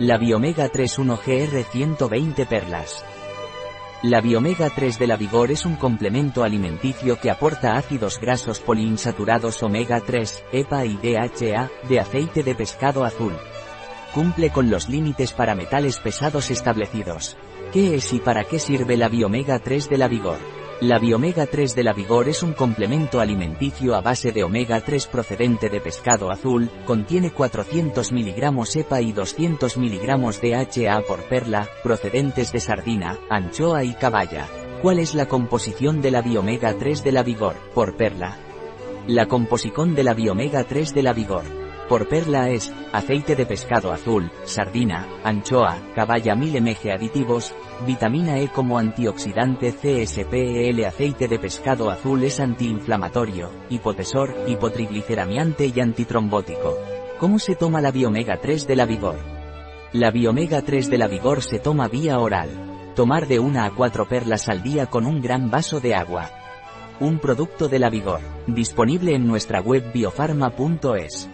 La Biomega 3 1GR 120 perlas. La Biomega 3 de la Vigor es un complemento alimenticio que aporta ácidos grasos poliinsaturados omega 3, EPA y DHA, de aceite de pescado azul. Cumple con los límites para metales pesados establecidos. ¿Qué es y para qué sirve la Biomega 3 de la Vigor? La biomega 3 de la Vigor es un complemento alimenticio a base de omega 3 procedente de pescado azul, contiene 400 mg EPA y 200 mg DHA por perla, procedentes de sardina, anchoa y caballa. ¿Cuál es la composición de la biomega 3 de la Vigor, por perla? La composición de la biomega 3 de la Vigor por perla es, aceite de pescado azul, sardina, anchoa, caballa 1000 mg aditivos, vitamina E como antioxidante CSPEL aceite de pescado azul es antiinflamatorio, hipotesor, hipotrigliceramiante y antitrombótico. ¿Cómo se toma la biomega 3 de la vigor? La biomega 3 de la vigor se toma vía oral. Tomar de una a cuatro perlas al día con un gran vaso de agua. Un producto de la vigor, disponible en nuestra web biofarma.es.